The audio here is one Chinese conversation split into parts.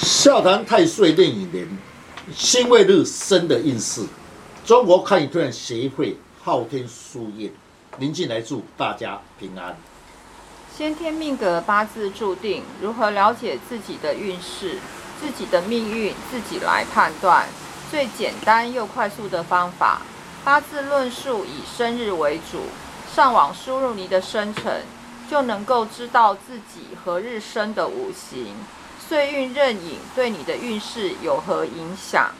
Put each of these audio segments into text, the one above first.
笑谈太岁任乙年辛未日生的运势，中国看一段协会昊天书院，宁静来祝大家平安。先天命格八字注定，如何了解自己的运势、自己的命运，自己来判断。最简单又快速的方法，八字论述以生日为主，上网输入你的生辰，就能够知道自己何日生的五行。岁运任影对你的运势有何影响？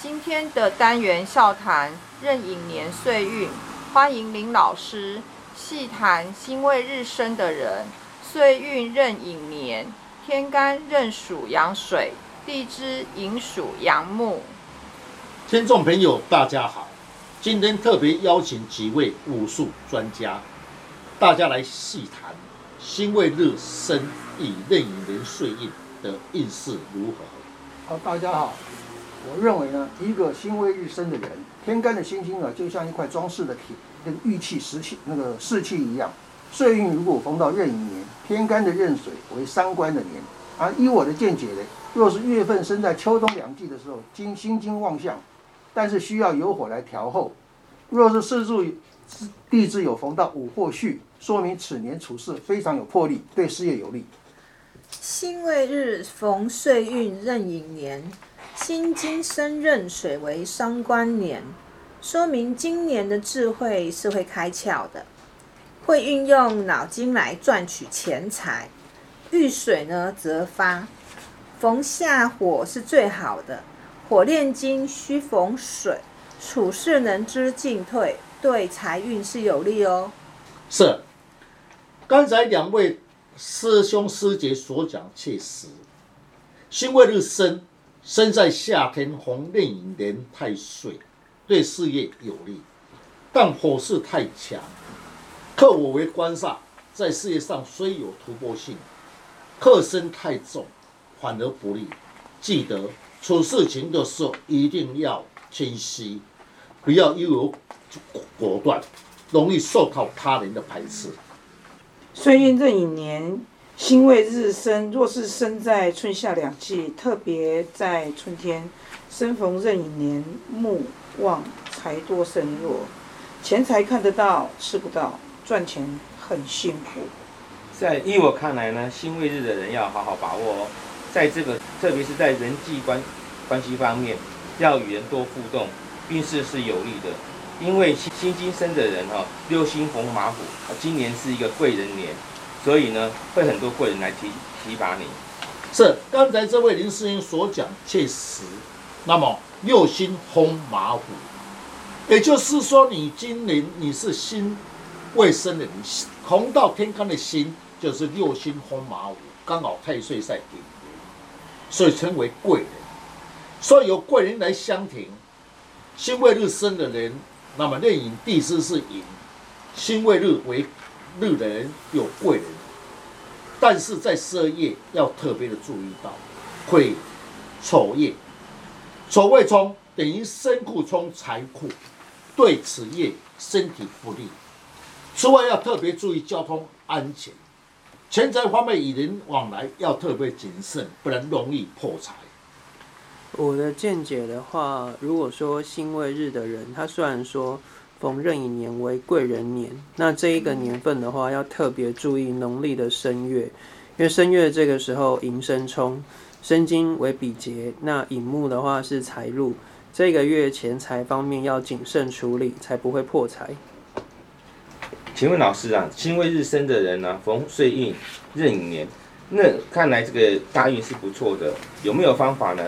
今天的单元笑谈任影年岁运，欢迎林老师细谈辛未日生的人，岁运任影年，天干任属阳水，地支寅属阳木。听众朋友，大家好，今天特别邀请几位武术专家，大家来细谈辛未日生以任影年岁运。的运势如何？好，大家好。我认为呢，一个辛未日生的人，天干的星星啊，就像一块装饰的铁，跟玉器、石器、那个饰器一样。岁运如果逢到壬寅年，天干的壬水为三官的年，而依我的见解呢，若是月份生在秋冬两季的时候，金星金旺相，但是需要有火来调候。若是四柱地支有逢到午或戌，说明此年处事非常有魄力，对事业有利。辛未日逢岁运壬寅年，辛金生壬水为伤官年，说明今年的智慧是会开窍的，会运用脑筋来赚取钱财。遇水呢则发，逢下火是最好的，火炼金需逢水，处事能知进退，对财运是有利哦。是，刚才两位。师兄师姐所讲确实。辛未日生，生在夏天，红令寅年太岁，对事业有利。但火势太强，克我为官煞，在事业上虽有突破性，克身太重，反而不利。记得处事情的时候一定要清晰，不要一有果断，容易受到他人的排斥。岁运壬寅年，辛未日生。若是生在春夏两季，特别在春天，生逢壬寅年，木旺，财多身弱，钱财看得到，吃不到，赚钱很辛苦。在依我看来呢，辛未日的人要好好把握哦，在这个特别是在人际关关系方面，要与人多互动，运势是有利的。因为辛金生的人哈，六星逢马虎，今年是一个贵人年，所以呢，会很多贵人来提提拔你。是刚才这位林师兄所讲确实。那么六星逢马虎，也就是说你今年你是辛未生的，你红到天干的辛就是六星逢马虎，刚好太岁在顶，所以称为贵人。所以有贵人来相挺，辛未日生的人。那么任寅地支是寅，辛未日为日的人有贵人，但是在十二月要特别的注意到，会丑月，丑未冲等于身库冲财库，对此业身体不利。此外要特别注意交通安全，钱财方面与人往来要特别谨慎，不然容易破财。我的见解的话，如果说辛未日的人，他虽然说逢壬寅年为贵人年，那这一个年份的话，要特别注意农历的申月，因为申月这个时候寅申冲，申金为比劫，那寅木的话是财禄，这个月钱财方面要谨慎处理，才不会破财。请问老师啊，辛未日生的人呢，逢岁运壬寅年，那看来这个大运是不错的，有没有方法呢？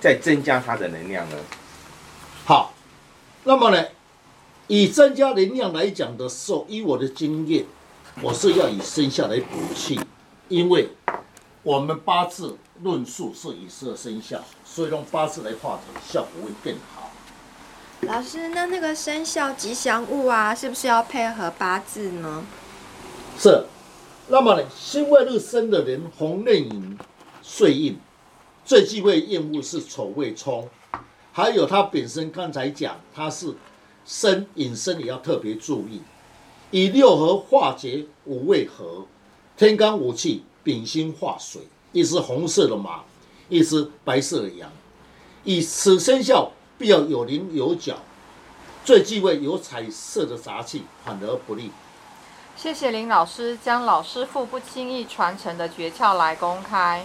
再增加它的能量呢？好，那么呢，以增加能量来讲的时候，以我的经验，我是要以生肖来补气，因为我们八字论述是以十二生肖，所以用八字来化解，效果会更好。老师，那那个生肖吉祥物啊，是不是要配合八字呢？是。那么呢，辛未日生的人，红内影岁印。最忌讳厌恶是丑未冲，还有他本身刚才讲他是生引申也要特别注意。以六合化解五味合，天干五气丙辛化水，一只红色的马，一只白色的羊。以此生肖必要有棱有角，最忌讳有彩色的杂气，反而不利。谢谢林老师将老师傅不轻易传承的诀窍来公开，